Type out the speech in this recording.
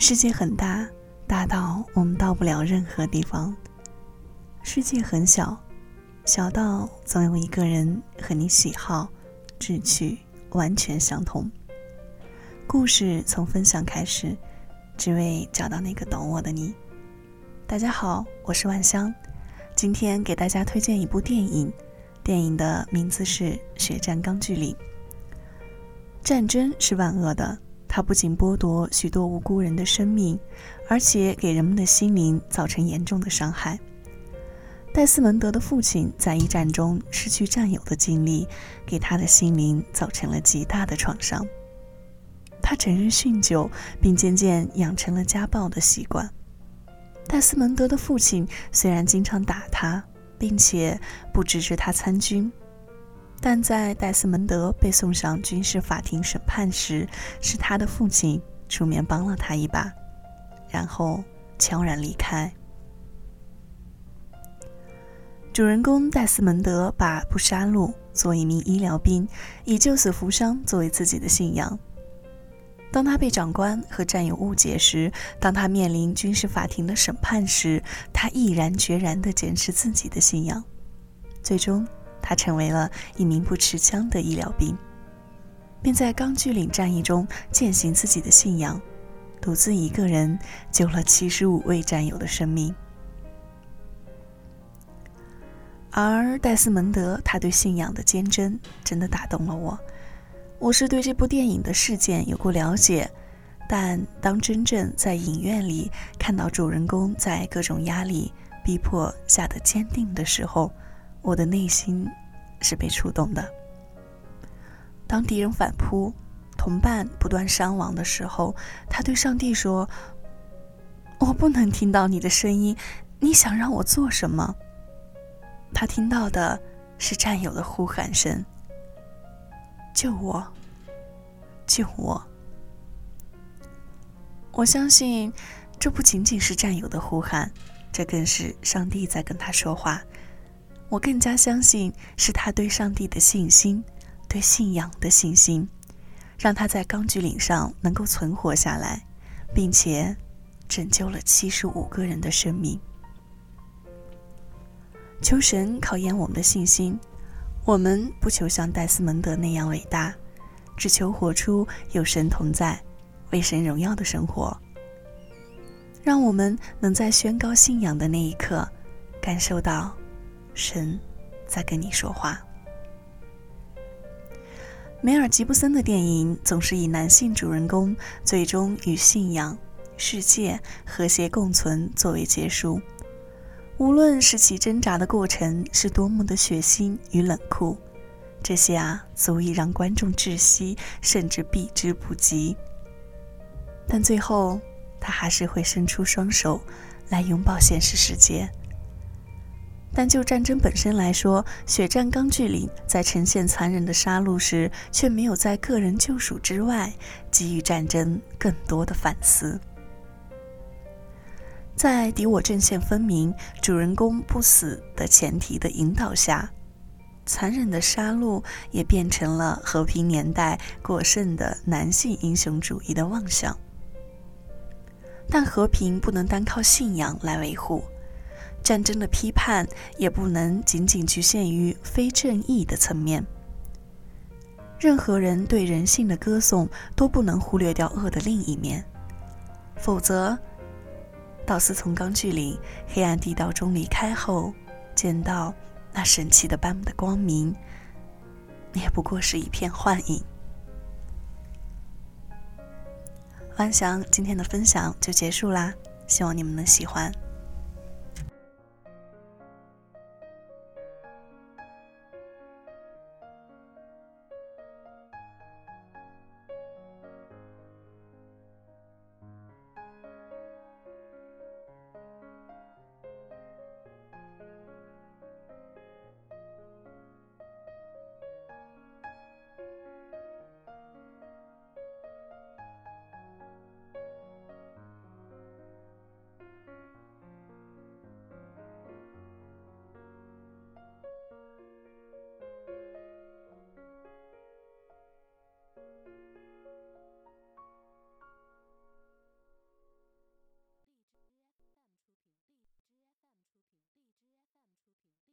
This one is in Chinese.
世界很大，大到我们到不了任何地方；世界很小，小到总有一个人和你喜好、志趣完全相同。故事从分享开始，只为找到那个懂我的你。大家好，我是万香，今天给大家推荐一部电影，电影的名字是《血战钢锯岭》。战争是万恶的，它不仅剥夺许多无辜人的生命，而且给人们的心灵造成严重的伤害。戴斯蒙德的父亲在一战中失去战友的经历，给他的心灵造成了极大的创伤。他整日酗酒，并渐渐养成了家暴的习惯。戴斯蒙德的父亲虽然经常打他，并且不支持他参军，但在戴斯蒙德被送上军事法庭审判时，是他的父亲出面帮了他一把，然后悄然离开。主人公戴斯蒙德把不杀戮做一名医疗兵，以救死扶伤作为自己的信仰。当他被长官和战友误解时，当他面临军事法庭的审判时，他毅然决然地坚持自己的信仰。最终，他成为了一名不持枪的医疗兵，并在钢锯岭战役中践行自己的信仰，独自一个人救了七十五位战友的生命。而戴斯蒙德，他对信仰的坚贞，真的打动了我。我是对这部电影的事件有过了解，但当真正在影院里看到主人公在各种压力逼迫下的坚定的时候，我的内心是被触动的。当敌人反扑，同伴不断伤亡的时候，他对上帝说：“我不能听到你的声音，你想让我做什么？”他听到的是战友的呼喊声。救我！救我！我相信，这不仅仅是战友的呼喊，这更是上帝在跟他说话。我更加相信，是他对上帝的信心，对信仰的信心，让他在钢锯岭上能够存活下来，并且拯救了七十五个人的生命。求神考验我们的信心。我们不求像戴斯蒙德那样伟大，只求活出有神同在、为神荣耀的生活。让我们能在宣告信仰的那一刻，感受到神在跟你说话。梅尔吉布森的电影总是以男性主人公最终与信仰、世界和谐共存作为结束。无论是其挣扎的过程是多么的血腥与冷酷，这些啊，足以让观众窒息，甚至避之不及。但最后，他还是会伸出双手，来拥抱现实世界。但就战争本身来说，《血战钢锯岭》在呈现残忍的杀戮时，却没有在个人救赎之外，给予战争更多的反思。在敌我阵线分明、主人公不死的前提的引导下，残忍的杀戮也变成了和平年代过剩的男性英雄主义的妄想。但和平不能单靠信仰来维护，战争的批判也不能仅仅局限于非正义的层面。任何人对人性的歌颂都不能忽略掉恶的另一面，否则。道斯从钢锯岭黑暗地道中离开后，见到那神奇的斑的光明，也不过是一片幻影。万想今天的分享就结束啦，希望你们能喜欢。